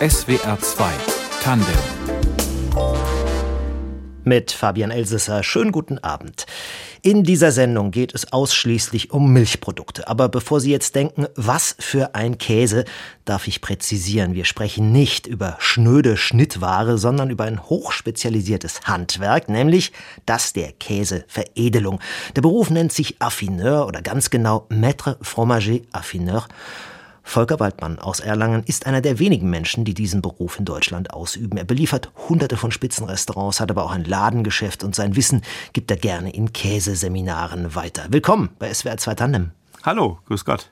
SWR 2 Tandem mit Fabian Elsesser. Schönen guten Abend. In dieser Sendung geht es ausschließlich um Milchprodukte. Aber bevor Sie jetzt denken, was für ein Käse, darf ich präzisieren. Wir sprechen nicht über schnöde Schnittware, sondern über ein hochspezialisiertes Handwerk, nämlich das der Käseveredelung. Der Beruf nennt sich Affineur oder ganz genau Maître Fromager Affineur. Volker Waldmann aus Erlangen ist einer der wenigen Menschen, die diesen Beruf in Deutschland ausüben. Er beliefert hunderte von Spitzenrestaurants, hat aber auch ein Ladengeschäft und sein Wissen gibt er gerne in Käseseminaren weiter. Willkommen bei SWR 2 Tandem. Hallo, grüß Gott.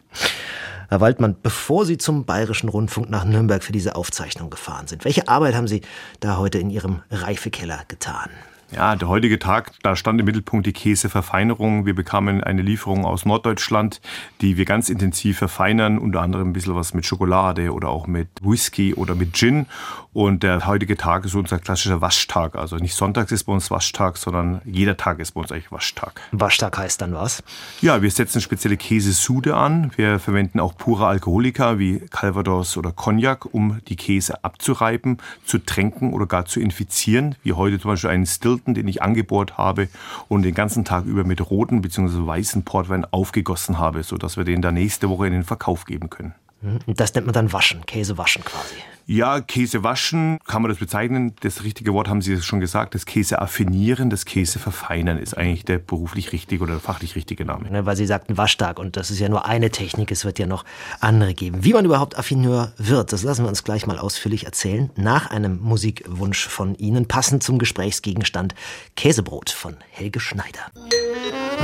Herr Waldmann, bevor Sie zum Bayerischen Rundfunk nach Nürnberg für diese Aufzeichnung gefahren sind, welche Arbeit haben Sie da heute in Ihrem Reifekeller getan? Ja, der heutige Tag, da stand im Mittelpunkt die Käseverfeinerung. Wir bekamen eine Lieferung aus Norddeutschland, die wir ganz intensiv verfeinern, unter anderem ein bisschen was mit Schokolade oder auch mit Whisky oder mit Gin. Und der heutige Tag ist unser klassischer Waschtag. Also nicht Sonntags ist bei uns Waschtag, sondern jeder Tag ist bei uns eigentlich Waschtag. Waschtag heißt dann was? Ja, wir setzen spezielle Käsesude an. Wir verwenden auch pure Alkoholika wie Calvados oder Cognac, um die Käse abzureiben, zu tränken oder gar zu infizieren, wie heute zum Beispiel einen Still Stilton, den ich angebohrt habe und den ganzen Tag über mit roten bzw. weißen Portwein aufgegossen habe, sodass wir den dann nächste Woche in den Verkauf geben können. Mhm. Das nennt man dann Waschen, Käse waschen quasi. Ja, Käse waschen kann man das bezeichnen. Das richtige Wort haben Sie schon gesagt. Das Käse affinieren, das Käse verfeinern ist eigentlich der beruflich richtige oder fachlich richtige Name. Ne, weil Sie sagten Waschtag und das ist ja nur eine Technik. Es wird ja noch andere geben. Wie man überhaupt Affineur wird, das lassen wir uns gleich mal ausführlich erzählen. Nach einem Musikwunsch von Ihnen, passend zum Gesprächsgegenstand Käsebrot von Helge Schneider.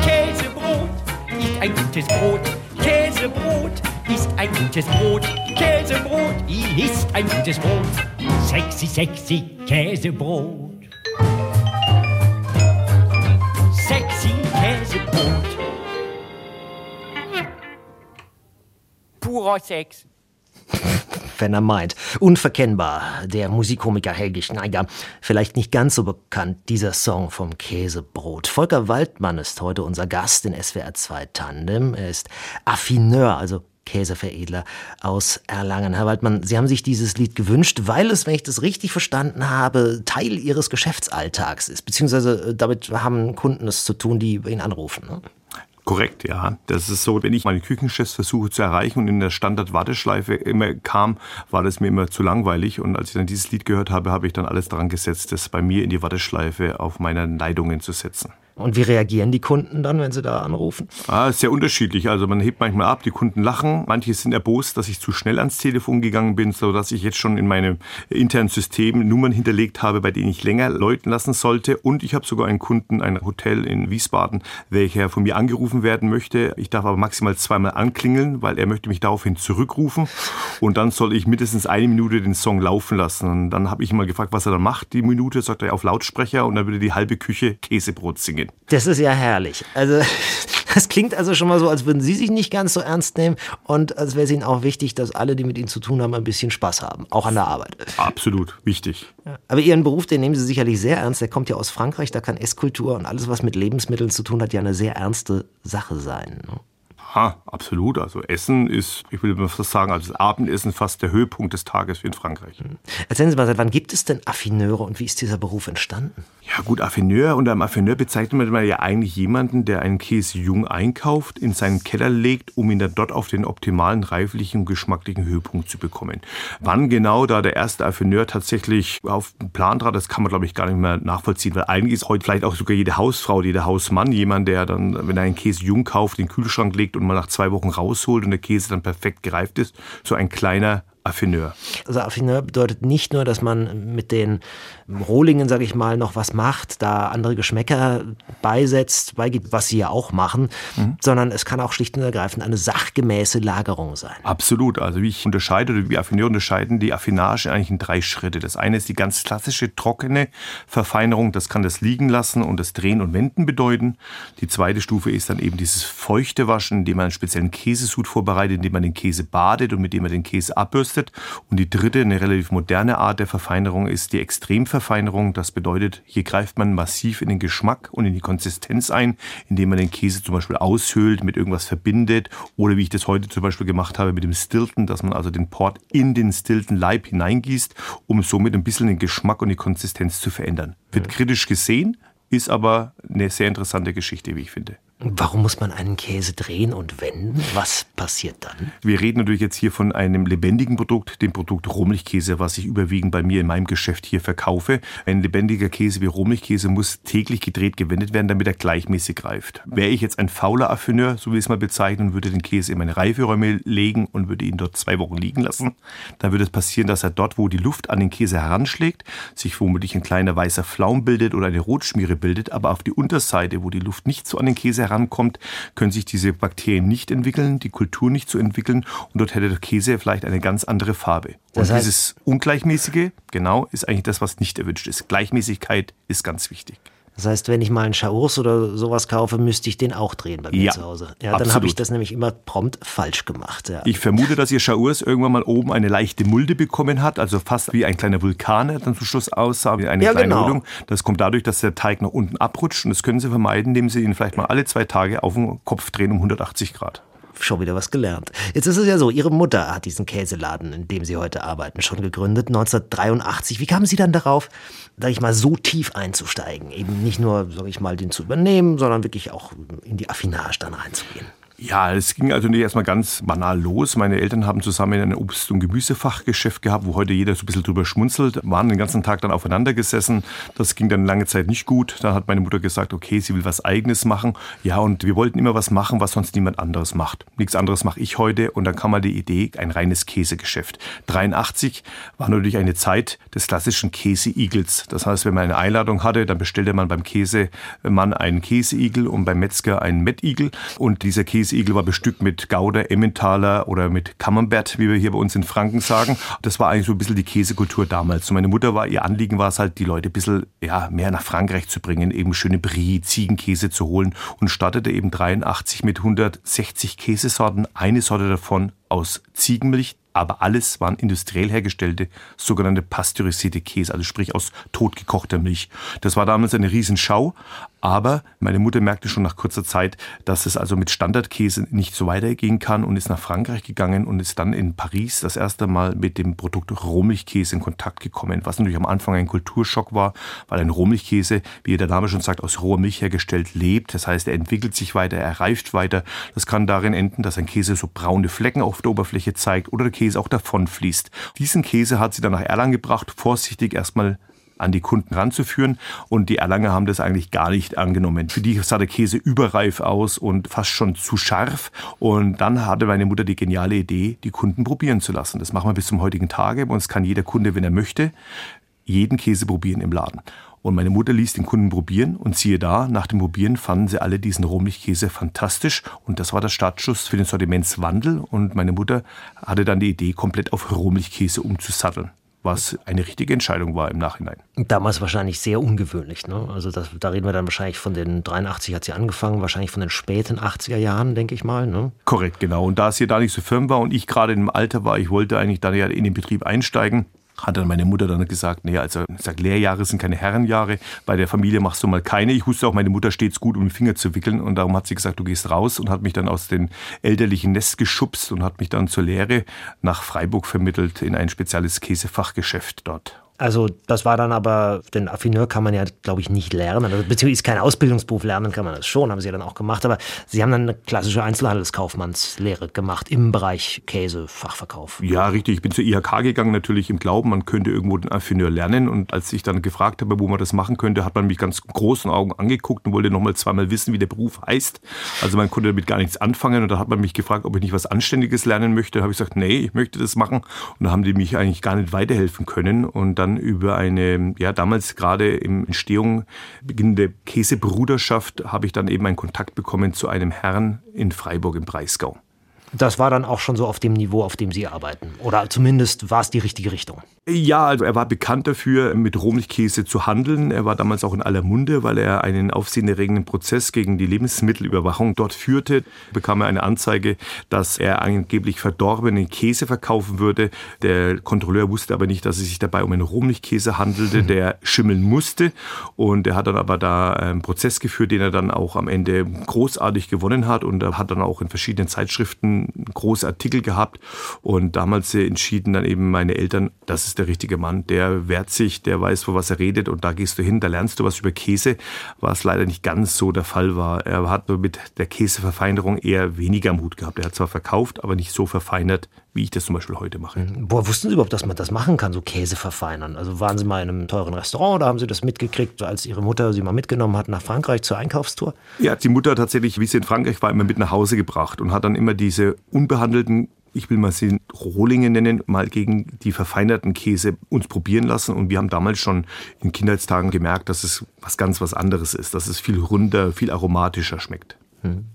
Käsebrot ist ein gutes Brot. Käsebrot ist ein gutes Brot. Käsebrot ist ein gutes Brot. Sexy, sexy Käsebrot. Sexy Käsebrot. Purer Sex wenn er meint. Unverkennbar, der Musikkomiker Helge Schneider. Vielleicht nicht ganz so bekannt, dieser Song vom Käsebrot. Volker Waldmann ist heute unser Gast in SWR 2 Tandem. Er ist Affineur, also Käseveredler aus Erlangen. Herr Waldmann, Sie haben sich dieses Lied gewünscht, weil es, wenn ich das richtig verstanden habe, Teil Ihres Geschäftsalltags ist. Beziehungsweise äh, damit haben Kunden es zu tun, die ihn anrufen. Ne? Korrekt, ja. Das ist so, wenn ich meine Küchenchefs versuche zu erreichen und in der Standard-Warteschleife immer kam, war das mir immer zu langweilig. Und als ich dann dieses Lied gehört habe, habe ich dann alles daran gesetzt, das bei mir in die Warteschleife auf meiner Leitungen zu setzen. Und wie reagieren die Kunden dann, wenn sie da anrufen? Ah, sehr unterschiedlich. Also man hebt manchmal ab, die Kunden lachen. Manche sind erbost, dass ich zu schnell ans Telefon gegangen bin, so dass ich jetzt schon in meinem internen System Nummern hinterlegt habe, bei denen ich länger läuten lassen sollte. Und ich habe sogar einen Kunden, ein Hotel in Wiesbaden, welcher von mir angerufen werden möchte. Ich darf aber maximal zweimal anklingeln, weil er möchte mich daraufhin zurückrufen. Und dann soll ich mindestens eine Minute den Song laufen lassen. Und dann habe ich ihn mal gefragt, was er dann macht. Die Minute sagt er auf Lautsprecher und dann würde die halbe Küche Käsebrot singen gehen. Das ist ja herrlich. Also, das klingt also schon mal so, als würden Sie sich nicht ganz so ernst nehmen und als wäre es Ihnen auch wichtig, dass alle, die mit Ihnen zu tun haben, ein bisschen Spaß haben, auch an der Arbeit. Absolut, wichtig. Ja. Aber Ihren Beruf, den nehmen Sie sicherlich sehr ernst. Der kommt ja aus Frankreich, da kann Esskultur und alles, was mit Lebensmitteln zu tun hat, ja eine sehr ernste Sache sein. Ne? Absolut. Also Essen ist, ich will mal fast sagen, also das Abendessen fast der Höhepunkt des Tages in Frankreich. Hm. Erzählen Sie mal, seit wann gibt es denn Affineure und wie ist dieser Beruf entstanden? Ja gut, Affineur. Unter einem Affineur bezeichnet man ja eigentlich jemanden, der einen Käse jung einkauft, in seinen Keller legt, um ihn dann dort auf den optimalen reiflichen und geschmacklichen Höhepunkt zu bekommen. Wann genau da der erste Affineur tatsächlich auf den Plan trat, das kann man glaube ich gar nicht mehr nachvollziehen, weil eigentlich ist heute vielleicht auch sogar jede Hausfrau, jeder Hausmann jemand, der dann, wenn er einen Käse jung kauft, den Kühlschrank legt und mal nach zwei Wochen rausholt und der Käse dann perfekt gereift ist, so ein kleiner Affineur. Also Affineur bedeutet nicht nur, dass man mit den Rohlingen, sage ich mal, noch was macht, da andere Geschmäcker beisetzt, beigibt, was sie ja auch machen, mhm. sondern es kann auch schlicht und ergreifend eine sachgemäße Lagerung sein. Absolut. Also wie ich unterscheide oder wie Affineur unterscheiden die Affinage eigentlich in drei Schritte. Das eine ist die ganz klassische trockene Verfeinerung, das kann das Liegen lassen und das Drehen und Wenden bedeuten. Die zweite Stufe ist dann eben dieses feuchte Waschen, indem man einen speziellen Käsesud vorbereitet, indem man den Käse badet und mit dem man den Käse abbürst verdunstet. Und die dritte, eine relativ moderne Art der Verfeinerung ist die Extremverfeinerung. Das bedeutet, hier greift man massiv in den Geschmack und in die Konsistenz ein, indem man den Käse zum Beispiel aushöhlt, mit irgendwas verbindet oder wie ich das heute zum Beispiel gemacht habe mit dem Stilton, dass man also den Port in den Stilton Leib hineingießt, um somit ein bisschen den Geschmack und die Konsistenz zu verändern. Wird kritisch gesehen, ist aber eine sehr interessante Geschichte, wie ich finde. Warum muss man einen Käse drehen und wenden? Was passiert dann? Wir reden natürlich jetzt hier von einem lebendigen Produkt, dem Produkt Rohmilchkäse, was ich überwiegend bei mir in meinem Geschäft hier verkaufe. Ein lebendiger Käse wie Rohmilchkäse muss täglich gedreht gewendet werden, damit er gleichmäßig reift. Wäre ich jetzt ein fauler Affineur, so wie ich es mal bezeichnen, würde den Käse in meine Reiferäume legen und würde ihn dort zwei Wochen liegen lassen, dann würde es passieren, dass er dort, wo die Luft an den Käse heranschlägt, sich womöglich ein kleiner weißer Flaum bildet oder eine Rotschmiere bildet, aber auf die Unterseite, wo die Luft nicht so an den Käse herankommt, können sich diese Bakterien nicht entwickeln, die Kultur nicht so entwickeln und dort hätte der Käse vielleicht eine ganz andere Farbe. Das und dieses Ungleichmäßige, genau, ist eigentlich das, was nicht erwünscht ist. Gleichmäßigkeit ist ganz wichtig. Das heißt, wenn ich mal einen Chaours oder sowas kaufe, müsste ich den auch drehen bei mir ja, zu Hause. Ja, dann habe ich das nämlich immer prompt falsch gemacht. Ja. Ich vermute, dass Ihr Chaours irgendwann mal oben eine leichte Mulde bekommen hat, also fast wie ein kleiner Vulkan, der dann zum Schluss aussah, wie eine ja, kleine genau. Rundung. Das kommt dadurch, dass der Teig nach unten abrutscht und das können Sie vermeiden, indem Sie ihn vielleicht mal alle zwei Tage auf den Kopf drehen um 180 Grad schon wieder was gelernt. Jetzt ist es ja so, Ihre Mutter hat diesen Käseladen, in dem Sie heute arbeiten, schon gegründet, 1983. Wie kamen Sie dann darauf, sag ich mal, so tief einzusteigen? Eben nicht nur, sag ich mal, den zu übernehmen, sondern wirklich auch in die Affinage dann reinzugehen. Ja, es ging also nicht erstmal ganz banal los. Meine Eltern haben zusammen ein Obst- und Gemüsefachgeschäft gehabt, wo heute jeder so ein bisschen drüber schmunzelt, waren den ganzen Tag dann aufeinander gesessen. Das ging dann lange Zeit nicht gut. Dann hat meine Mutter gesagt, okay, sie will was Eigenes machen. Ja, und wir wollten immer was machen, was sonst niemand anderes macht. Nichts anderes mache ich heute. Und dann kam mal die Idee, ein reines Käsegeschäft. 83 war natürlich eine Zeit des klassischen Käseigels. Das heißt, wenn man eine Einladung hatte, dann bestellte man beim Käsemann einen Käseigel und beim Metzger einen Mettigel. Und dieser Käse Käseigel war bestückt mit Gouda, Emmentaler oder mit Camembert, wie wir hier bei uns in Franken sagen. Das war eigentlich so ein bisschen die Käsekultur damals. Und meine Mutter war, ihr Anliegen war es halt, die Leute ein bisschen ja, mehr nach Frankreich zu bringen, eben schöne Brie, Ziegenkäse zu holen und startete eben 83 mit 160 Käsesorten, eine Sorte davon aus Ziegenmilch, aber alles waren industriell hergestellte, sogenannte pasteurisierte Käse, also sprich aus totgekochter Milch. Das war damals eine Riesenschau, aber meine Mutter merkte schon nach kurzer Zeit, dass es also mit Standardkäse nicht so weitergehen kann und ist nach Frankreich gegangen und ist dann in Paris das erste Mal mit dem Produkt Rohmilchkäse in Kontakt gekommen, was natürlich am Anfang ein Kulturschock war, weil ein Rohmilchkäse, wie der Name schon sagt, aus roher Milch hergestellt lebt. Das heißt, er entwickelt sich weiter, er reift weiter. Das kann darin enden, dass ein Käse so braune Flecken auf der Oberfläche zeigt oder der Käse auch davonfließt. Diesen Käse hat sie dann nach Erlangen gebracht, vorsichtig erstmal an die Kunden ranzuführen. Und die Erlanger haben das eigentlich gar nicht angenommen. Für die sah der Käse überreif aus und fast schon zu scharf. Und dann hatte meine Mutter die geniale Idee, die Kunden probieren zu lassen. Das machen wir bis zum heutigen Tage. Bei uns kann jeder Kunde, wenn er möchte, jeden Käse probieren im Laden. Und meine Mutter ließ den Kunden probieren und siehe da, nach dem Probieren fanden sie alle diesen Rohmilchkäse fantastisch und das war der Startschuss für den Sortimentswandel und meine Mutter hatte dann die Idee, komplett auf Rohmilchkäse umzusatteln was eine richtige Entscheidung war im Nachhinein. Damals wahrscheinlich sehr ungewöhnlich. Ne? Also das, da reden wir dann wahrscheinlich von den 83 hat sie angefangen, wahrscheinlich von den späten 80er Jahren, denke ich mal. Ne? Korrekt, genau. Und da es hier da nicht so firm war und ich gerade im Alter war, ich wollte eigentlich dann ja in den Betrieb einsteigen, hat dann meine Mutter dann gesagt, nee, also sag, Lehrjahre sind keine Herrenjahre, bei der Familie machst du mal keine. Ich wusste auch, meine Mutter steht gut, um den Finger zu wickeln und darum hat sie gesagt, du gehst raus und hat mich dann aus dem elterlichen Nest geschubst und hat mich dann zur Lehre nach Freiburg vermittelt in ein spezielles Käsefachgeschäft dort. Also das war dann aber, den Affineur kann man ja, glaube ich, nicht lernen. Also, beziehungsweise ist kein Ausbildungsberuf, lernen kann man das schon, haben sie ja dann auch gemacht. Aber sie haben dann eine klassische Einzelhandelskaufmannslehre gemacht im Bereich Käse, Fachverkauf. Ja, richtig. Ich bin zur IHK gegangen, natürlich im Glauben, man könnte irgendwo den Affineur lernen. Und als ich dann gefragt habe, wo man das machen könnte, hat man mich ganz großen Augen angeguckt und wollte nochmal zweimal wissen, wie der Beruf heißt. Also man konnte damit gar nichts anfangen. Und da hat man mich gefragt, ob ich nicht was Anständiges lernen möchte. Da habe ich gesagt, nee, ich möchte das machen. Und da haben die mich eigentlich gar nicht weiterhelfen können. Und dann über eine, ja, damals gerade im Entstehung beginnende Käsebruderschaft habe ich dann eben einen Kontakt bekommen zu einem Herrn in Freiburg im Breisgau. Das war dann auch schon so auf dem Niveau, auf dem Sie arbeiten. Oder zumindest war es die richtige Richtung. Ja, also er war bekannt dafür, mit Rohmilchkäse zu handeln. Er war damals auch in aller Munde, weil er einen aufsehenerregenden Prozess gegen die Lebensmittelüberwachung dort führte. Bekam er eine Anzeige, dass er angeblich verdorbenen Käse verkaufen würde. Der Kontrolleur wusste aber nicht, dass es sich dabei um einen Rohmilchkäse handelte, hm. der schimmeln musste. Und er hat dann aber da einen Prozess geführt, den er dann auch am Ende großartig gewonnen hat. Und er hat dann auch in verschiedenen Zeitschriften große Artikel gehabt. Und damals entschieden dann eben meine Eltern, das ist ist der richtige Mann. Der wehrt sich, der weiß, wo was er redet und da gehst du hin, da lernst du was über Käse, was leider nicht ganz so der Fall war. Er hat mit der Käseverfeinerung eher weniger Mut gehabt. Er hat zwar verkauft, aber nicht so verfeinert, wie ich das zum Beispiel heute mache. Boah, mhm. wussten Sie überhaupt, dass man das machen kann, so Käse verfeinern? Also waren Sie mal in einem teuren Restaurant oder haben Sie das mitgekriegt, als Ihre Mutter Sie mal mitgenommen hat nach Frankreich zur Einkaufstour? Ja, die Mutter tatsächlich, wie sie in Frankreich war, immer mit nach Hause gebracht und hat dann immer diese unbehandelten ich will mal sie Rohlinge nennen, mal gegen die verfeinerten Käse uns probieren lassen. Und wir haben damals schon in Kindheitstagen gemerkt, dass es was ganz was anderes ist, dass es viel runder, viel aromatischer schmeckt. Hm.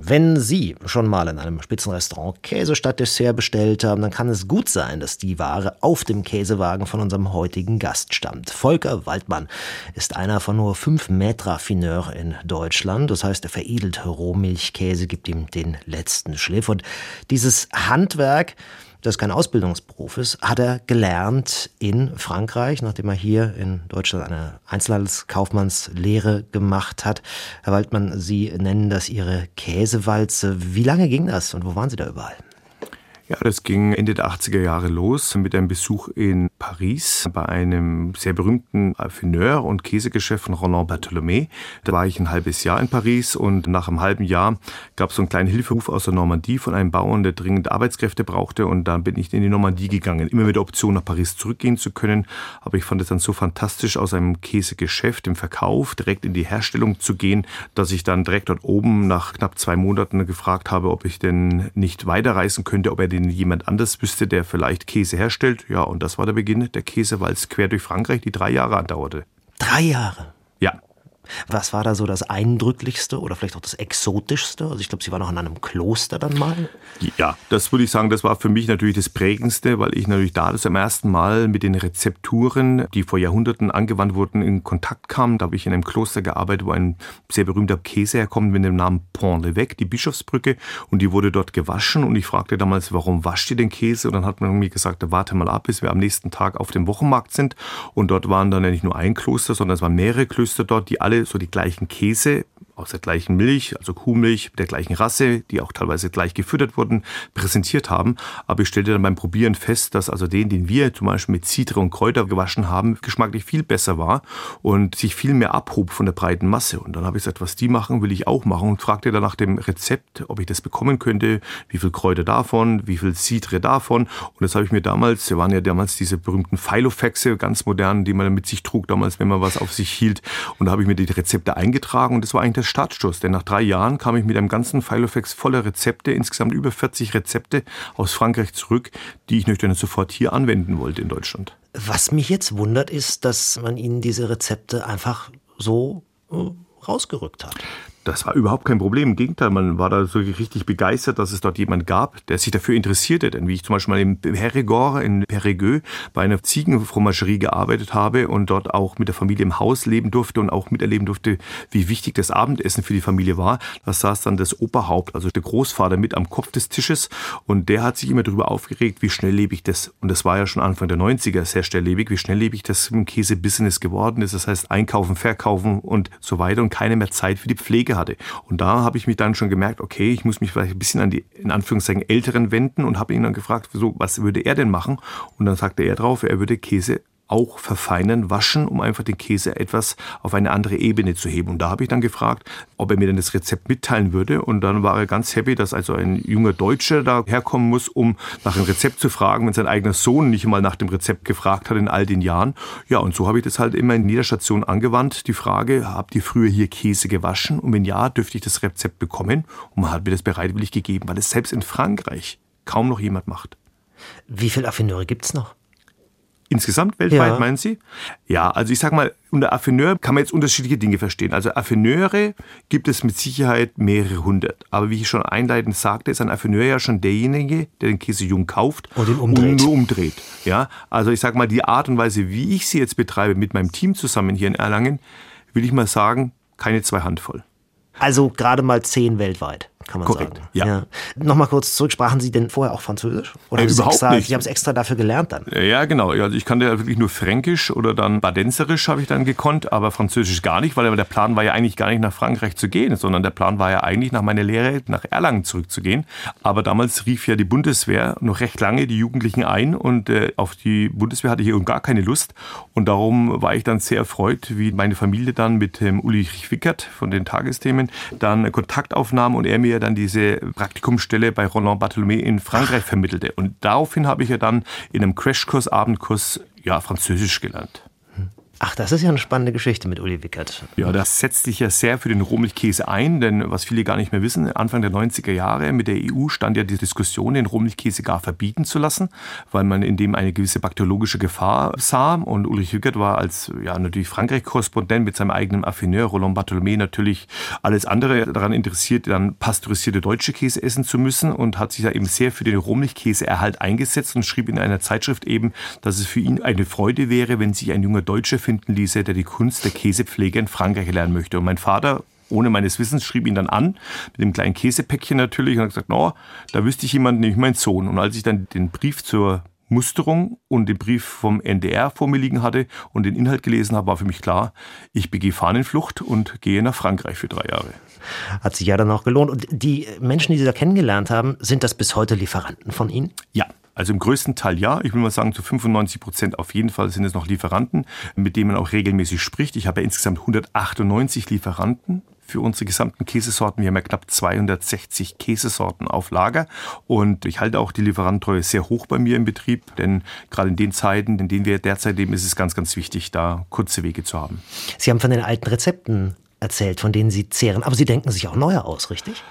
Wenn Sie schon mal in einem Spitzenrestaurant Käse statt Dessert bestellt haben, dann kann es gut sein, dass die Ware auf dem Käsewagen von unserem heutigen Gast stammt. Volker Waldmann ist einer von nur fünf Maître Fineur in Deutschland. Das heißt, er veredelt Rohmilchkäse, gibt ihm den letzten Schliff. Und dieses Handwerk, das kein Ausbildungsberuf ist, hat er gelernt in Frankreich, nachdem er hier in Deutschland eine Einzelhandelskaufmannslehre gemacht hat. Herr Waldmann, Sie nennen das Ihre Käsewalze. Wie lange ging das und wo waren Sie da überall? Ja, das ging Ende der 80er Jahre los mit einem Besuch in Paris bei einem sehr berühmten Affineur und Käsegeschäft von Roland Bartholomé. Da war ich ein halbes Jahr in Paris und nach einem halben Jahr gab es so einen kleinen Hilferuf aus der Normandie von einem Bauern, der dringend Arbeitskräfte brauchte und dann bin ich in die Normandie gegangen, immer mit der Option nach Paris zurückgehen zu können. Aber ich fand es dann so fantastisch, aus einem Käsegeschäft im Verkauf direkt in die Herstellung zu gehen, dass ich dann direkt dort oben nach knapp zwei Monaten gefragt habe, ob ich denn nicht weiterreisen könnte, ob er den jemand anders wüsste, der vielleicht Käse herstellt. Ja, und das war der Beginn der Käsewalz quer durch Frankreich, die drei Jahre andauerte. Drei Jahre? Ja. Was war da so das Eindrücklichste oder vielleicht auch das Exotischste? Also ich glaube, Sie waren auch in einem Kloster dann mal. Ja, das würde ich sagen, das war für mich natürlich das Prägendste, weil ich natürlich da das am ersten Mal mit den Rezepturen, die vor Jahrhunderten angewandt wurden, in Kontakt kam. Da habe ich in einem Kloster gearbeitet, wo ein sehr berühmter Käse herkommt mit dem Namen Pont l'Evêque, die Bischofsbrücke. Und die wurde dort gewaschen. Und ich fragte damals, warum wascht ihr den Käse? Und dann hat man mir gesagt, warte mal ab, bis wir am nächsten Tag auf dem Wochenmarkt sind. Und dort waren dann nicht nur ein Kloster, sondern es waren mehrere Klöster dort, die alle so die gleichen Käse aus der gleichen Milch, also Kuhmilch der gleichen Rasse, die auch teilweise gleich gefüttert wurden, präsentiert haben. Aber ich stellte dann beim Probieren fest, dass also den, den wir zum Beispiel mit Zitre und Kräuter gewaschen haben, geschmacklich viel besser war und sich viel mehr abhob von der breiten Masse. Und dann habe ich gesagt, was die machen, will ich auch machen und fragte dann nach dem Rezept, ob ich das bekommen könnte, wie viel Kräuter davon, wie viel Zitre davon. Und das habe ich mir damals, wir waren ja damals diese berühmten Filofaxe, ganz modern, die man mit sich trug damals, wenn man was auf sich hielt. Und da habe ich mir die Rezepte eingetragen und das war eigentlich der Startstoß, denn nach drei Jahren kam ich mit einem ganzen Filofax voller Rezepte, insgesamt über 40 Rezepte aus Frankreich zurück, die ich natürlich sofort hier anwenden wollte in Deutschland. Was mich jetzt wundert, ist, dass man Ihnen diese Rezepte einfach so äh, rausgerückt hat. Das war überhaupt kein Problem. Im Gegenteil, man war da so richtig begeistert, dass es dort jemand gab, der sich dafür interessierte. Denn wie ich zum Beispiel mal in Périgord, in Périgueux, bei einer Ziegenfromagerie gearbeitet habe und dort auch mit der Familie im Haus leben durfte und auch miterleben durfte, wie wichtig das Abendessen für die Familie war, da saß dann das Oberhaupt, also der Großvater mit am Kopf des Tisches und der hat sich immer darüber aufgeregt, wie schnelllebig das, und das war ja schon Anfang der 90er sehr schnelllebig, wie schnelllebig das im Käse-Business geworden ist. Das heißt, einkaufen, verkaufen und so weiter und keine mehr Zeit für die Pflege hatte. Und da habe ich mich dann schon gemerkt, okay, ich muss mich vielleicht ein bisschen an die, in Anführungszeichen, Älteren wenden und habe ihn dann gefragt, so, was würde er denn machen? Und dann sagte er drauf, er würde Käse auch verfeinern, waschen, um einfach den Käse etwas auf eine andere Ebene zu heben. Und da habe ich dann gefragt, ob er mir denn das Rezept mitteilen würde. Und dann war er ganz happy, dass also ein junger Deutscher da herkommen muss, um nach einem Rezept zu fragen, wenn sein eigener Sohn nicht mal nach dem Rezept gefragt hat in all den Jahren. Ja, und so habe ich das halt immer in jeder Station angewandt. Die Frage, habt ihr früher hier Käse gewaschen? Und wenn ja, dürfte ich das Rezept bekommen? Und man hat mir das bereitwillig gegeben, weil es selbst in Frankreich kaum noch jemand macht. Wie viele Affineure gibt es noch? In Insgesamt weltweit, Ja. meinen Sie? Ja, also ich sag mal, unter Affineur kann man jetzt unterschiedliche Dinge verstehen. Also Affineure gibt es mit Sicherheit mehrere hundert. Aber wie ich schon einleitend sagte, ist ein Affineur ja schon derjenige, der den Käse jung kauft Und ihn umdreht. nur umdreht. Ja, also ich sag mal, die Art und Weise, wie ich sie jetzt betreibe mit meinem Team zusammen hier in Erlangen, will ich mal sagen, keine zwei Handvoll. Also gerade mal zehn weltweit, kann man Korrekt, sagen. ja. Nochmal kurz zurück, sprachen Sie denn vorher auch Französisch? Oder Äh, überhaupt extra, nicht. Sie haben es extra dafür gelernt dann? Ja, genau. Ja, Also ich kannte ja wirklich nur Fränkisch oder dann Badenserisch habe ich dann gekonnt, aber Französisch gar nicht, weil der Plan war ja eigentlich gar nicht nach Frankreich zu gehen, sondern der Plan war ja eigentlich nach meiner Lehre nach Erlangen zurückzugehen. Aber damals rief ja die Bundeswehr noch recht lange die Jugendlichen ein und äh, auf die Bundeswehr hatte ich eben gar keine Lust. Und darum war ich dann sehr erfreut, wie meine Familie dann mit ähm, Ulrich Wickert von den Tagesthemen dann Kontakt aufnahm und er mir dann diese Praktikumsstelle bei Roland Bartholomé in Frankreich vermittelte. Und daraufhin habe ich ja dann in einem Crashkurs, Abendkurs, ja, Französisch gelernt. Ach, das ist ja eine spannende Geschichte mit Uli Wickert. Ja, das setzt sich ja sehr für den Rohmilchkäse ein, denn was viele gar nicht mehr wissen, Anfang der 90er Jahre mit der EU stand ja die Diskussion, den Rohmilchkäse gar verbieten zu lassen, weil man in dem eine gewisse bakteriologische Gefahr sah. Und Ulrich Wickert war als ja natürlich Frankreich-Korrespondent mit seinem eigenen Affineur Roland Bartholomé natürlich alles andere daran interessiert, dann pasteurisierte deutsche Käse essen zu müssen und hat sich da eben sehr für den Rohmilchkäseerhalt eingesetzt und schrieb in einer Zeitschrift eben, dass es für ihn eine Freude wäre, wenn sich ein junger Deutscher finden ließe, der die Kunst der Käsepflege in Frankreich lernen möchte. Und mein Vater ohne meines Wissens schrieb ihn dann an, mit dem kleinen Käsepäckchen natürlich, und hat gesagt, no, da wüsste ich jemanden, nämlich mein Sohn. Und als ich dann den Brief zur Musterung und den Brief vom NDR vor mir liegen hatte und den Inhalt gelesen habe, war für mich klar, ich begehe Fahnenflucht und gehe nach Frankreich für drei Jahre. Hat sich ja dann auch gelohnt. Und die Menschen, die Sie da kennengelernt haben, sind das bis heute Lieferanten von Ihnen? Ja, also im größten Teil ja. Ich will mal sagen, zu 95 Prozent auf jeden Fall sind es noch Lieferanten, mit denen man auch regelmäßig spricht. Ich habe ja insgesamt 198 Lieferanten für unsere gesamten Käsesorten. Wir haben ja knapp 260 Käsesorten auf Lager und ich halte auch die Lieferantentreue sehr hoch bei mir im Betrieb, denn gerade in den Zeiten, in denen wir derzeit leben, ist es ganz, ganz wichtig, da kurze Wege zu haben. Sie haben von den alten Rezepten erzählt, von denen Sie zehren. Aber Sie denken sich auch neue aus, richtig?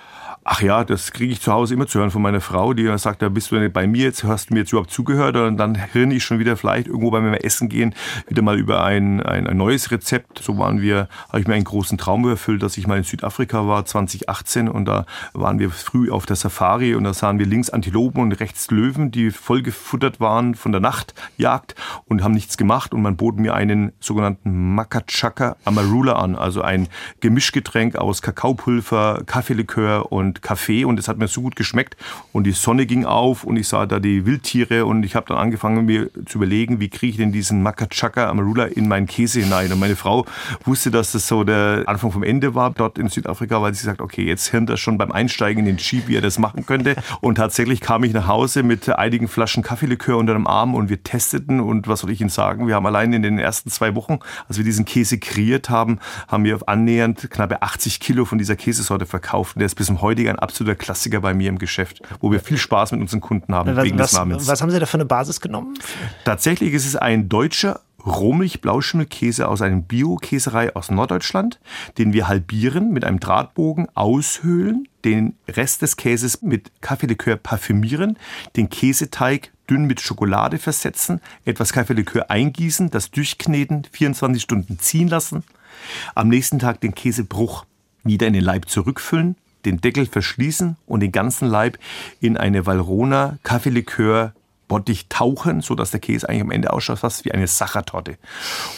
Ach ja, das kriege ich zu Hause immer zu hören von meiner Frau, die sagt, da bist du nicht bei mir, jetzt hast du mir jetzt überhaupt zugehört? Und dann hirn ich schon wieder vielleicht irgendwo beim Essen gehen, wieder mal über ein, ein, ein neues Rezept. So waren wir, habe ich mir einen großen Traum erfüllt, dass ich mal in Südafrika war, 2018 und da waren wir früh auf der Safari und da sahen wir links Antilopen und rechts Löwen, die vollgefuttert waren von der Nachtjagd und haben nichts gemacht. Und man bot mir einen sogenannten Makachaka Amarula an, also ein Gemischgetränk aus Kakaopulver, Kaffeelikör und Kaffee und es hat mir so gut geschmeckt. Und die Sonne ging auf und ich sah da die Wildtiere und ich habe dann angefangen mir zu überlegen, wie kriege ich denn diesen Makachaka Amarula in meinen Käse hinein? Und meine Frau wusste, dass das so der Anfang vom Ende war. Dort in Südafrika, weil sie sagt, okay, jetzt hirnt er schon beim Einsteigen in den Jeep, wie er das machen könnte. Und tatsächlich kam ich nach Hause mit einigen Flaschen Kaffeelikör unter dem Arm und wir testeten und was soll ich Ihnen sagen, wir haben allein in den ersten zwei Wochen, als wir diesen Käse kreiert haben, haben wir annähernd knappe 80 Kilo von dieser Käsesorte verkauft. Und der ist bis zum heutigen ein absoluter Klassiker bei mir im Geschäft, wo wir viel Spaß mit unseren Kunden haben Was, wegen des Namens. was haben Sie da für eine Basis genommen? Tatsächlich ist es ein deutscher Rohmilch-Blauschimmelkäse aus einer Bio-Käserei aus Norddeutschland, den wir halbieren, mit einem Drahtbogen aushöhlen, den Rest des Käses mit Kaffeelikör parfümieren, den Käseteig dünn mit Schokolade versetzen, etwas Kaffeelikör eingießen, das durchkneten, 24 Stunden ziehen lassen, am nächsten Tag den Käsebruch wieder in den Leib zurückfüllen, den Deckel verschließen und den ganzen Leib in eine Valrona Kaffeelikör Bottich tauchen, so dass der Käse eigentlich am Ende ausschaut fast wie eine Sachertorte.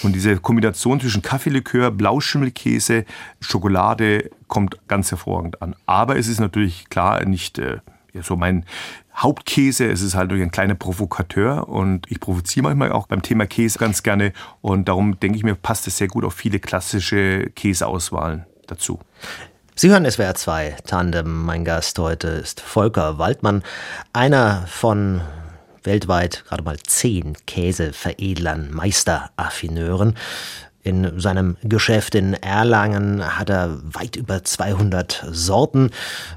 Und diese Kombination zwischen Kaffeelikör, Blauschimmelkäse, Schokolade kommt ganz hervorragend an. Aber es ist natürlich klar nicht äh, so mein Hauptkäse. Es ist halt durch ein kleiner Provokateur und ich provoziere manchmal auch beim Thema Käse ganz gerne und darum denke ich mir, passt es sehr gut auf viele klassische Käseauswahlen dazu. Sie hören SWR 2 Tandem. Mein Gast heute ist Volker Waldmann, einer von weltweit gerade mal zehn Käseveredlern, Meisteraffineuren. In seinem Geschäft in Erlangen hat er weit über 200 Sorten.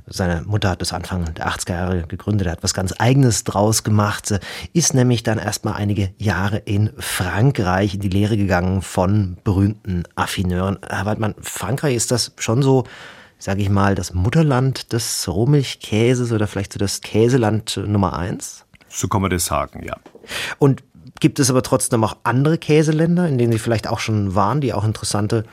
Seine Mutter hat das Anfang der 80er Jahre gegründet, er hat was ganz Eigenes draus gemacht, ist nämlich dann erstmal einige Jahre in Frankreich in die Lehre gegangen von berühmten Affineuren. Herr Waldmann, Frankreich ist das schon so, sage ich mal, das Mutterland des Rohmilchkäses oder vielleicht so das Käseland Nummer eins? So kann man das sagen, ja. Und Gibt es aber trotzdem auch andere Käseländer, in denen Sie vielleicht auch schon waren, die auch interessante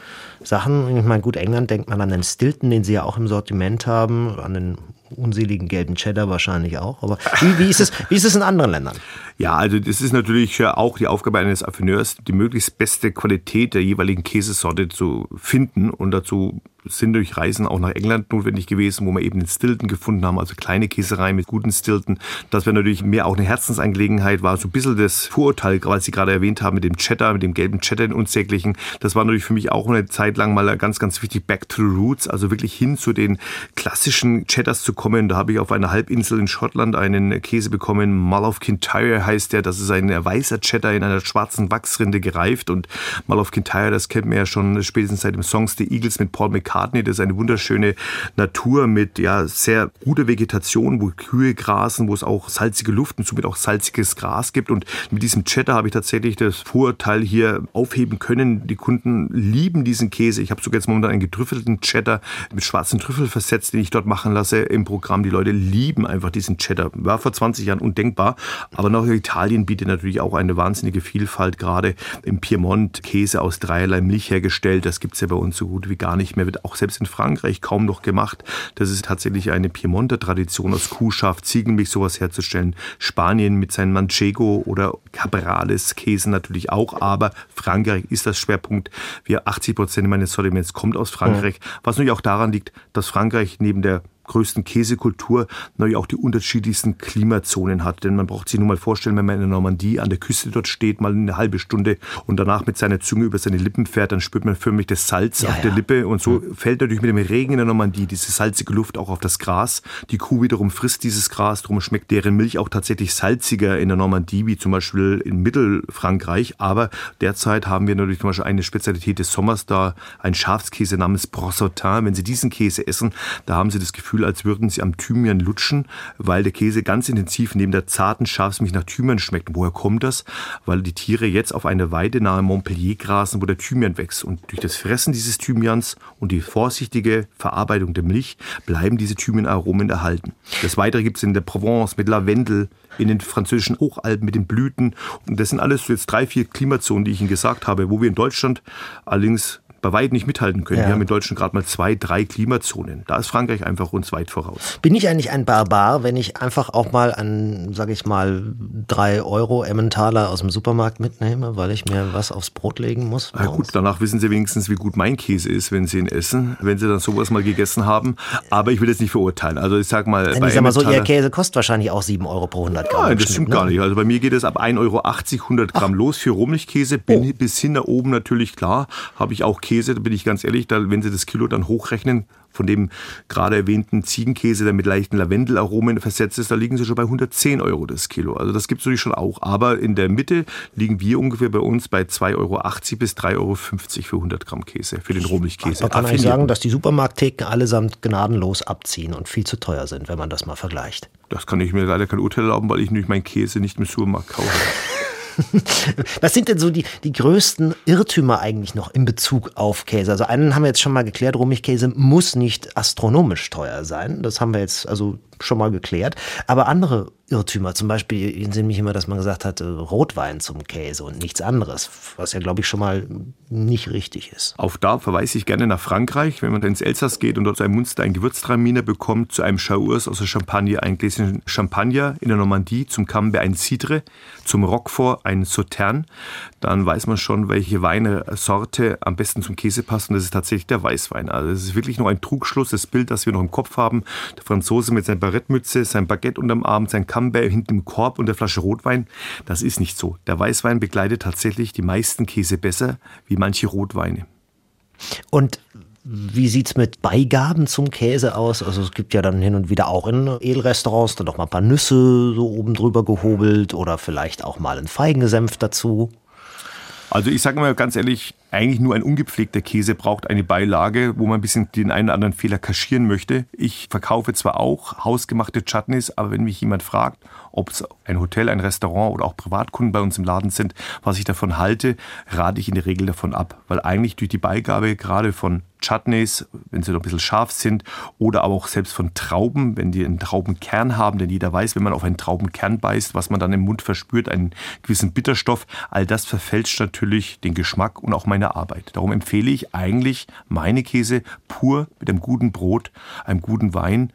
Sachen, ich meine, gut, England denkt man an den Stilton, den Sie ja auch im Sortiment haben, an den unseligen gelben Cheddar wahrscheinlich auch. Aber wie, wie, ist es, wie ist es in anderen Ländern? Ja, also das ist natürlich auch die Aufgabe eines Affineurs, die möglichst beste Qualität der jeweiligen Käsesorte zu finden und dazu sind durch Reisen auch nach England notwendig gewesen, wo wir eben den Stilton gefunden haben, also kleine Käsereien mit guten Stilton. Das wäre natürlich mehr auch eine Herzensangelegenheit, war so ein bisschen das Vorurteil, was Sie gerade erwähnt haben, mit dem Cheddar, mit dem gelben Cheddar in unsäglichen. Das war natürlich für mich auch eine Zeit lang mal ganz, ganz wichtig, back to the roots, also wirklich hin zu den klassischen Cheddars zu kommen. Da habe ich auf einer Halbinsel in Schottland einen Käse bekommen, Mull of Kintyre heißt der. Das ist ein weißer Cheddar in einer schwarzen Wachsrinde gereift und Mull of Kintyre, das kennt man ja schon spätestens seit dem Songs The Eagles mit Paul McCartney McCartney. Das ist eine wunderschöne Natur mit ja, sehr guter Vegetation, wo Kühe grasen, wo es auch salzige Luft und somit auch salziges Gras gibt. Und mit diesem Cheddar habe ich tatsächlich das Vorurteil hier aufheben können. Die Kunden lieben diesen Käse. Ich habe sogar jetzt momentan einen getrüffelten Cheddar mit schwarzen Trüffel versetzt, den ich dort machen lasse im Programm. Die Leute lieben einfach diesen Cheddar. War vor 20 Jahren undenkbar. Aber noch Italien bietet natürlich auch eine wahnsinnige Vielfalt, gerade im Piemont. Käse aus dreierlei Milch hergestellt. Das gibt es ja bei uns so gut wie gar nicht mehr. Wird auch selbst in Frankreich kaum noch gemacht. Das ist tatsächlich eine Piemonter Tradition aus Kuhschaft, Ziegenmilch sowas herzustellen. Spanien mit seinen Manchego oder Cabrales Käse natürlich auch, aber Frankreich ist das Schwerpunkt. Wir 80 Prozent meines Sortiments kommt aus Frankreich, ja. was natürlich auch daran liegt, dass Frankreich neben der größten Käsekultur natürlich auch die unterschiedlichsten Klimazonen hat. Denn man braucht sich nur mal vorstellen, wenn man in der Normandie an der Küste dort steht, mal eine halbe Stunde und danach mit seiner Zunge über seine Lippen fährt, dann spürt man förmlich das Salz ja, auf der Lippe. Und so fällt natürlich mit dem Regen in der Normandie diese salzige Luft auch auf das Gras. Die Kuh wiederum frisst dieses Gras, darum schmeckt deren Milch auch tatsächlich salziger in der Normandie, wie zum Beispiel in Mittelfrankreich. Aber derzeit haben wir natürlich zum Beispiel eine Spezialität des Sommers da, ein Schafskäse namens Brossotin. Wenn Sie diesen Käse essen, da haben Sie das Gefühl, Gefühl, als würden sie am Thymian lutschen, weil der Käse ganz intensiv neben der zarten Schafsmilch nach Thymian schmeckt. Woher kommt das? Weil die Tiere jetzt auf einer Weide nahe Montpellier grasen, wo der Thymian wächst. Und durch das Fressen dieses Thymians und die vorsichtige Verarbeitung der Milch bleiben diese Thymianaromen erhalten. Das Weitere gibt es in der Provence mit Lavendel, in den französischen Hochalpen mit den Blüten. Und das sind alles jetzt drei, vier Klimazonen, die ich Ihnen gesagt habe, wo wir in Deutschland allerdings bei weitem nicht mithalten können. Ja. Wir haben in Deutschland gerade mal zwei, drei Klimazonen. Da ist Frankreich einfach uns weit voraus. Bin ich eigentlich ein Barbar, wenn ich einfach auch mal an, sage ich mal, drei Euro Emmentaler aus dem Supermarkt mitnehme, weil ich mir was aufs Brot legen muss? Na gut, danach wissen Sie wenigstens, wie gut mein Käse ist, wenn Sie ihn essen, wenn Sie dann sowas mal gegessen haben. Aber ich will jetzt nicht verurteilen. Also ich sag mal, Denn bei ich sag mal so, Ihr Käse kostet wahrscheinlich auch sieben Euro pro 100 Gramm. Nein, das stimmt ne? gar nicht. Also bei mir geht es ab 1,80 Euro 100 Gramm Ach. los für Rohmilchkäse. Bin oh. bis hin nach oben natürlich klar. Habe ich auch Käse, da bin ich ganz ehrlich, da, wenn Sie das Kilo dann hochrechnen, von dem gerade erwähnten Ziegenkäse, der mit leichten Lavendelaromen versetzt ist, da liegen sie schon bei 110 Euro das Kilo. Also das gibt es natürlich schon auch. Aber in der Mitte liegen wir ungefähr bei uns bei 2,80 Euro bis 3,50 Euro für 100 Gramm Käse, für den Rohmilchkäse. Man kann eigentlich sagen, dass die Supermarkttheken allesamt gnadenlos abziehen und viel zu teuer sind, wenn man das mal vergleicht. Das kann ich mir leider kein Urteil erlauben, weil ich nämlich meinen Käse nicht im Supermarkt kaufe. Was sind denn so die, die größten Irrtümer eigentlich noch in Bezug auf Käse? Also einen haben wir jetzt schon mal geklärt, Rohmilchkäse muss nicht astronomisch teuer sein. Das haben wir jetzt also schon mal geklärt. Aber andere Irrtümer. Zum Beispiel interessiert mich immer, dass man gesagt hat, äh, Rotwein zum Käse und nichts anderes, was ja, glaube ich, schon mal nicht richtig ist. Auch da verweise ich gerne nach Frankreich. Wenn man ins Elsass geht und dort ein Munster ein Gewürztraminer bekommt, zu einem Chaours aus der Champagne ein Gläschen Champagner, in der Normandie zum Camembert ein Cidre, zum Roquefort ein Sautern, dann weiß man schon, welche Weinesorte am besten zum Käse passt und das ist tatsächlich der Weißwein. Also es ist wirklich noch ein Trugschluss, das Bild, das wir noch im Kopf haben. Der Franzose mit seiner Barettmütze, sein Baguette unterm Arm, sein Camembert Camembert hinten im Korb und der Flasche Rotwein. Das ist nicht so. Der Weißwein begleitet tatsächlich die meisten Käse besser wie manche Rotweine. Und wie sieht es mit Beigaben zum Käse aus? Also es gibt ja dann hin und wieder auch in Edelrestaurants dann doch mal ein paar Nüsse so oben drüber gehobelt oder vielleicht auch mal ein Feigensenf dazu. Also ich sage mal ganz ehrlich, eigentlich nur ein ungepflegter Käse braucht eine Beilage, wo man ein bisschen den einen oder anderen Fehler kaschieren möchte. Ich verkaufe zwar auch hausgemachte Chutneys, aber wenn mich jemand fragt, ob es ein Hotel, ein Restaurant oder auch Privatkunden bei uns im Laden sind, was ich davon halte, rate ich in der Regel davon ab, weil eigentlich durch die Beigabe gerade von Chutneys, wenn sie noch ein bisschen scharf sind, oder aber auch selbst von Trauben, wenn die einen Traubenkern haben, denn jeder weiß, wenn man auf einen Traubenkern beißt, was man dann im Mund verspürt, einen gewissen Bitterstoff, all das verfälscht natürlich den Geschmack und auch meine Arbeit. Darum empfehle ich eigentlich meine Käse pur mit einem guten Brot, einem guten Wein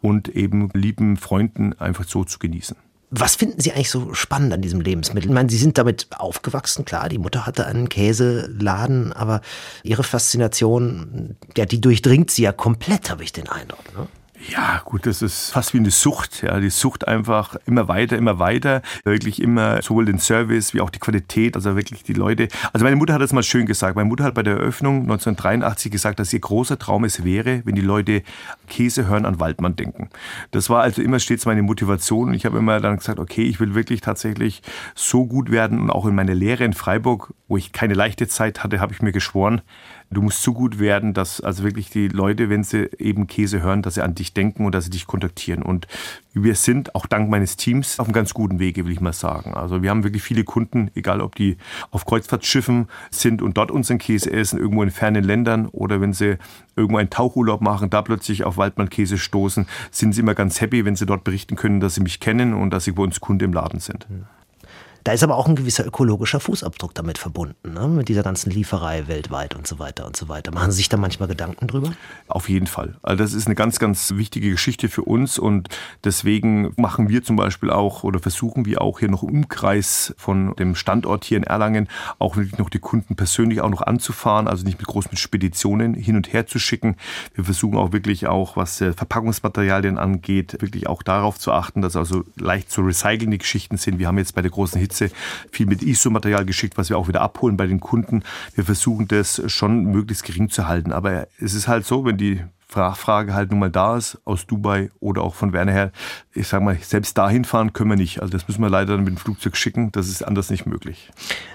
und eben lieben Freunden einfach so zu genießen. Was finden Sie eigentlich so spannend an diesem Lebensmittel? Ich meine, Sie sind damit aufgewachsen, klar, die Mutter hatte einen Käseladen, aber Ihre Faszination, ja, die durchdringt Sie ja komplett, habe ich den Eindruck. Ne? Ja, gut, das ist fast wie eine Sucht. Ja, die Sucht einfach immer weiter, immer weiter. Wirklich immer sowohl den Service wie auch die Qualität. Also wirklich die Leute. Also meine Mutter hat das mal schön gesagt. Meine Mutter hat bei der Eröffnung 1983 gesagt, dass ihr großer Traum es wäre, wenn die Leute Käse hören an Waldmann denken. Das war also immer stets meine Motivation. Und ich habe immer dann gesagt, okay, ich will wirklich tatsächlich so gut werden. Und auch in meiner Lehre in Freiburg, wo ich keine leichte Zeit hatte, habe ich mir geschworen, Du musst so gut werden, dass also wirklich die Leute, wenn sie eben Käse hören, dass sie an dich denken und dass sie dich kontaktieren. Und wir sind auch dank meines Teams auf einem ganz guten Wege, will ich mal sagen. Also wir haben wirklich viele Kunden, egal ob die auf Kreuzfahrtschiffen sind und dort unseren Käse essen, irgendwo in fernen Ländern oder wenn sie irgendwo einen Tauchurlaub machen, da plötzlich auf Waldmann-Käse stoßen, sind sie immer ganz happy, wenn sie dort berichten können, dass sie mich kennen und dass sie bei uns Kunde im Laden sind. Da ist aber auch ein gewisser ökologischer Fußabdruck damit verbunden, ne? mit dieser ganzen Lieferei weltweit und so weiter und so weiter. Machen Sie sich da manchmal Gedanken drüber? Auf jeden Fall. Also das ist eine ganz, ganz wichtige Geschichte für uns und deswegen machen wir zum Beispiel auch oder versuchen wir auch hier noch im Umkreis von dem Standort hier in Erlangen auch wirklich noch die Kunden persönlich auch noch anzufahren, also nicht mit großen Speditionen hin und her zu schicken. Wir versuchen auch wirklich auch, was Verpackungsmaterialien angeht, wirklich auch darauf zu achten, dass also leicht zu recyceln die Geschichten sind. Wir haben jetzt bei der großen Hitze viel mit ISO-Material geschickt, was wir auch wieder abholen bei den Kunden. Wir versuchen das schon möglichst gering zu halten. Aber es ist halt so, wenn die Nachfrage halt nun mal da ist, aus Dubai oder auch von Werner her, ich sag mal, selbst dahin fahren können wir nicht. Also das müssen wir leider mit dem Flugzeug schicken, das ist anders nicht möglich.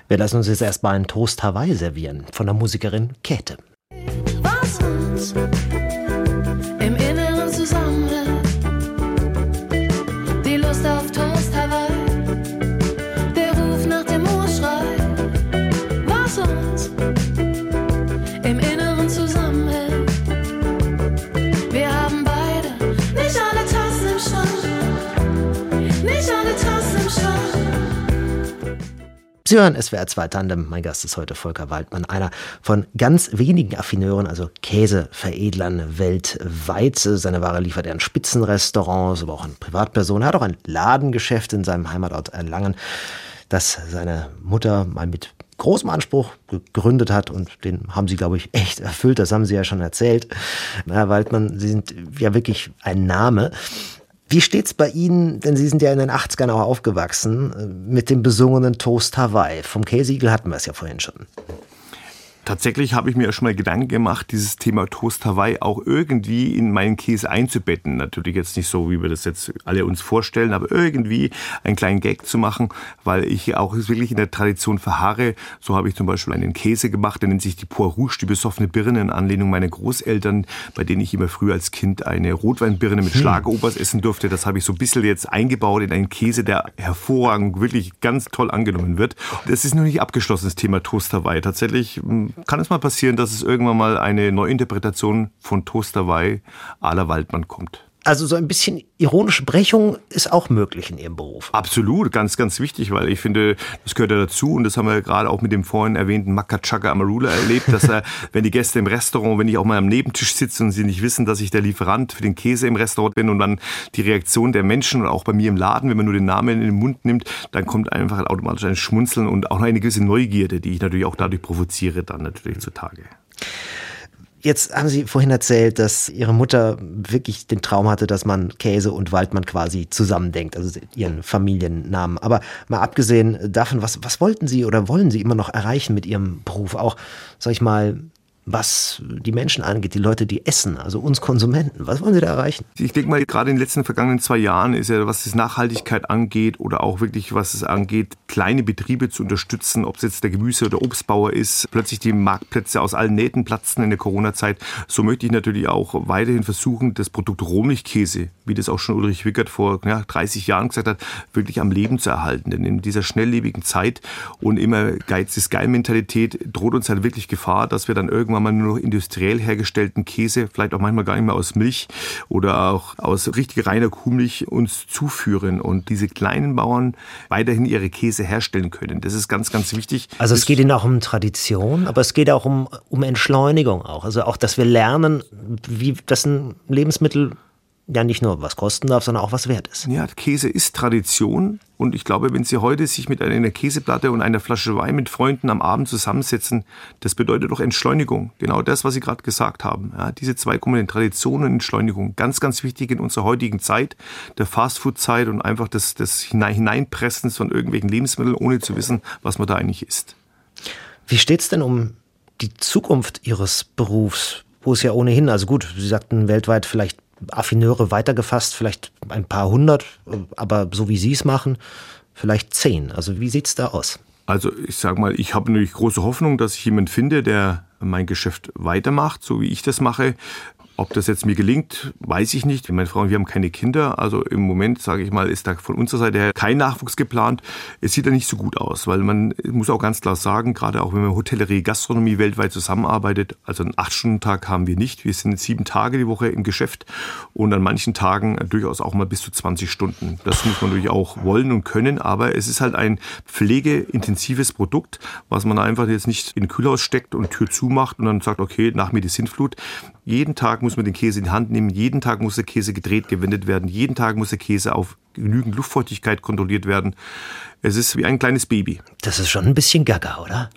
Wir lassen uns jetzt erstmal einen Toast Hawaii servieren von der Musikerin Käthe. Was uns Sie hören SWR 2 Tandem. Mein Gast ist heute Volker Waldmann, einer von ganz wenigen Affineuren, also Käseveredlern weltweit. Seine Ware liefert er an Spitzenrestaurants, aber auch an Privatpersonen. Er hat auch ein Ladengeschäft in seinem Heimatort Erlangen, das seine Mutter mal mit großem Anspruch gegründet hat und den haben sie, glaube ich, echt erfüllt. Das haben sie ja schon erzählt. Herr Waldmann, Sie sind ja wirklich ein Name. Wie steht's bei Ihnen, denn Sie sind ja in den 80ern auch aufgewachsen, äh, mit dem besungenen Toast Hawaii? Vom Käsiegel hatten wir es ja vorhin schon. Tatsächlich habe ich mir schon mal Gedanken gemacht, dieses Thema Toast Hawaii auch irgendwie in meinen Käse einzubetten. Natürlich jetzt nicht so, wie wir das jetzt alle uns vorstellen, aber irgendwie einen kleinen Gag zu machen, weil ich auch wirklich in der Tradition verharre. So habe ich zum Beispiel einen Käse gemacht, der nennt sich die Poire Rouge, die besoffene Birne, in Anlehnung meiner Großeltern, bei denen ich immer früher als Kind eine Rotweinbirne mit hm. Schlagobers essen durfte. Das habe ich so ein bisschen jetzt eingebaut in einen Käse, der hervorragend, wirklich ganz toll angenommen wird. Das ist noch nicht abgeschlossen, das Thema Toast Hawaii. Tatsächlich hm, kann es mal passieren, dass es irgendwann mal eine Neuinterpretation von Toaster Wei à la Waldmann kommt. Also so ein bisschen ironische Brechung ist auch möglich in Ihrem Beruf. Absolut, ganz, ganz wichtig, weil ich finde, das gehört ja dazu und das haben wir gerade auch mit dem vorhin erwähnten Makachaka Amarula erlebt, dass er, wenn die Gäste im Restaurant, wenn ich auch mal am Nebentisch sitze und sie nicht wissen, dass ich der Lieferant für den Käse im Restaurant bin und dann die Reaktion der Menschen und auch bei mir im Laden, wenn man nur den Namen in den Mund nimmt, dann kommt einfach automatisch ein Schmunzeln und auch eine gewisse Neugierde, die ich natürlich auch dadurch provoziere dann natürlich zutage. Jetzt haben Sie vorhin erzählt, dass Ihre Mutter wirklich den Traum hatte, dass man Käse und Waldmann quasi zusammendenkt, also Ihren Familiennamen. Aber mal abgesehen davon, was, was wollten Sie oder wollen Sie immer noch erreichen mit Ihrem Beruf? Auch, sag ich mal, was die Menschen angeht, die Leute, die essen, also uns Konsumenten. Was wollen Sie da erreichen? Ich denke mal, gerade in den letzten vergangenen zwei Jahren ist ja, was das Nachhaltigkeit angeht oder auch wirklich, was es angeht, kleine Betriebe zu unterstützen, ob es jetzt der Gemüse- oder Obstbauer ist, plötzlich die Marktplätze aus allen Nähten platzen in der Corona-Zeit. So möchte ich natürlich auch weiterhin versuchen, das Produkt Rohmilchkäse, wie das auch schon Ulrich Wickert vor ja, 30 Jahren gesagt hat, wirklich am Leben zu erhalten. Denn in dieser schnelllebigen Zeit und immer Geiz ist geil Mentalität droht uns halt wirklich Gefahr, dass wir dann irgendwann irgendwann mal nur noch industriell hergestellten Käse, vielleicht auch manchmal gar nicht mehr aus Milch oder auch aus richtig reiner Kuhmilch uns zuführen und diese kleinen Bauern weiterhin ihre Käse herstellen können. Das ist ganz, ganz wichtig. Also es geht Ihnen auch um Tradition, aber es geht auch um, um Entschleunigung auch. Also auch, dass wir lernen, wie das ein Lebensmittel ja nicht nur was kosten darf, sondern auch was wert ist. Ja, Käse ist Tradition und ich glaube, wenn Sie heute sich mit einer Käseplatte und einer Flasche Wein mit Freunden am Abend zusammensetzen, das bedeutet doch Entschleunigung. Genau das, was Sie gerade gesagt haben. Ja, diese zwei Komponenten, Tradition und Entschleunigung, ganz, ganz wichtig in unserer heutigen Zeit, der Fastfood-Zeit und einfach das, das Hineinpressens von irgendwelchen Lebensmitteln, ohne zu wissen, was man da eigentlich isst. Wie steht es denn um die Zukunft Ihres Berufs? Wo es ja ohnehin, also gut, Sie sagten weltweit vielleicht Affineure weitergefasst, vielleicht ein paar hundert, aber so wie Sie es machen, vielleicht zehn. Also wie sieht es da aus? Also ich sage mal, ich habe natürlich große Hoffnung, dass ich jemanden finde, der mein Geschäft weitermacht, so wie ich das mache. Ob das jetzt mir gelingt, weiß ich nicht. Meine Frau und wir haben keine Kinder. Also im Moment, sage ich mal, ist da von unserer Seite her kein Nachwuchs geplant. Es sieht ja nicht so gut aus, weil man muss auch ganz klar sagen, gerade auch wenn man Hotellerie, Gastronomie weltweit zusammenarbeitet, also einen Acht-Stunden-Tag haben wir nicht. Wir sind sieben Tage die Woche im Geschäft und an manchen Tagen durchaus auch mal bis zu 20 Stunden. Das muss man natürlich auch wollen und können, aber es ist halt ein pflegeintensives Produkt, was man einfach jetzt nicht in den Kühlhaus steckt und Tür zumacht und dann sagt, okay, nach mir die Sintflut. Jeden Tag muss man den Käse in die Hand nehmen, jeden Tag muss der Käse gedreht, gewendet werden, jeden Tag muss der Käse auf genügend Luftfeuchtigkeit kontrolliert werden. Es ist wie ein kleines Baby. Das ist schon ein bisschen gaga, oder?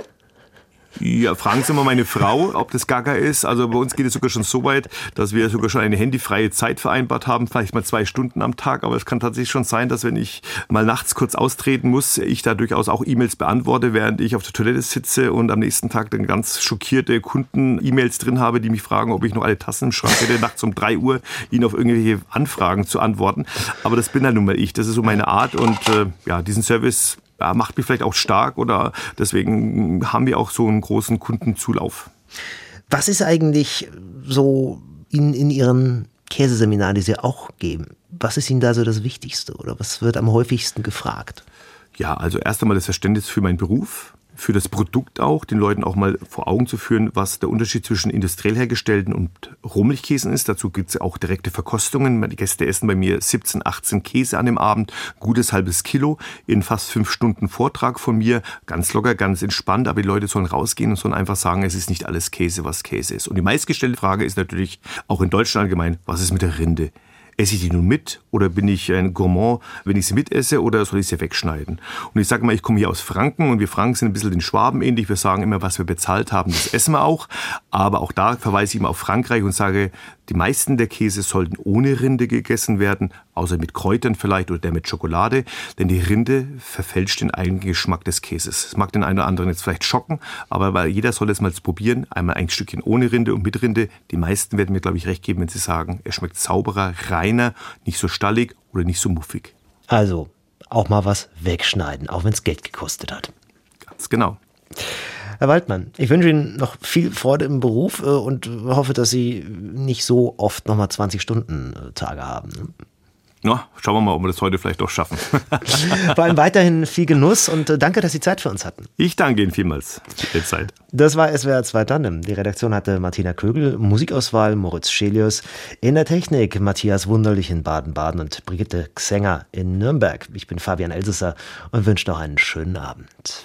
Ja, fragen Sie mal meine Frau, ob das Gaga ist. Also bei uns geht es sogar schon so weit, dass wir sogar schon eine handyfreie Zeit vereinbart haben, vielleicht mal zwei Stunden am Tag. Aber es kann tatsächlich schon sein, dass wenn ich mal nachts kurz austreten muss, ich da durchaus auch E-Mails beantworte, während ich auf der Toilette sitze und am nächsten Tag dann ganz schockierte Kunden-E-Mails drin habe, die mich fragen, ob ich noch alle Tassen im Schrank hätte, nachts um drei Uhr ihnen auf irgendwelche Anfragen zu antworten. Aber das bin dann nun mal ich. Das ist so meine Art und äh, ja, diesen Service ja, macht mich vielleicht auch stark oder deswegen haben wir auch so einen großen Kundenzulauf. Was ist eigentlich so in, in Ihren Käseseminaren, die Sie auch geben? Was ist Ihnen da so das Wichtigste oder was wird am häufigsten gefragt? Ja, also erst einmal das Verständnis für meinen Beruf, für das Produkt auch, den Leuten auch mal vor Augen zu führen, was der Unterschied zwischen industriell hergestellten und Rohmilchkäsen ist. Dazu gibt es auch direkte Verkostungen. Die Gäste essen bei mir 17, 18 Käse an dem Abend, gutes halbes Kilo, in fast fünf Stunden Vortrag von mir, ganz locker, ganz entspannt, aber die Leute sollen rausgehen und sollen einfach sagen, es ist nicht alles Käse, was Käse ist. Und die meistgestellte Frage ist natürlich auch in Deutschland allgemein, was ist mit der Rinde? Esse ich die nun mit oder bin ich ein Gourmand, wenn ich sie mitesse oder soll ich sie wegschneiden? Und ich sage mal, ich komme hier aus Franken und wir Franken sind ein bisschen den Schwaben ähnlich. Wir sagen immer, was wir bezahlt haben, das essen wir auch. Aber auch da verweise ich immer auf Frankreich und sage, die meisten der Käse sollten ohne Rinde gegessen werden, außer mit Kräutern vielleicht oder der mit Schokolade, denn die Rinde verfälscht den eigentlichen Geschmack des Käses. Es mag den einen oder anderen jetzt vielleicht schocken, aber weil jeder soll es mal probieren. Einmal ein Stückchen ohne Rinde und mit Rinde. Die meisten werden mir, glaube ich, recht geben, wenn sie sagen, er schmeckt sauberer, reiner, nicht so stallig oder nicht so muffig. Also auch mal was wegschneiden, auch wenn es Geld gekostet hat. Ganz genau. Herr Waldmann, ich wünsche Ihnen noch viel Freude im Beruf äh, und hoffe, dass Sie nicht so oft nochmal 20 Stunden äh, Tage haben. Na, schauen wir mal, ob wir das heute vielleicht doch schaffen. Vor allem weiterhin viel Genuss und äh, danke, dass Sie Zeit für uns hatten. Ich danke Ihnen vielmals für die Zeit. Das war SWR 2 Tandem. Die Redaktion hatte Martina Kögel, Musikauswahl Moritz Schelius, in der Technik Matthias Wunderlich in Baden-Baden und Brigitte Xenger in Nürnberg. Ich bin Fabian Elsesser und wünsche noch einen schönen Abend.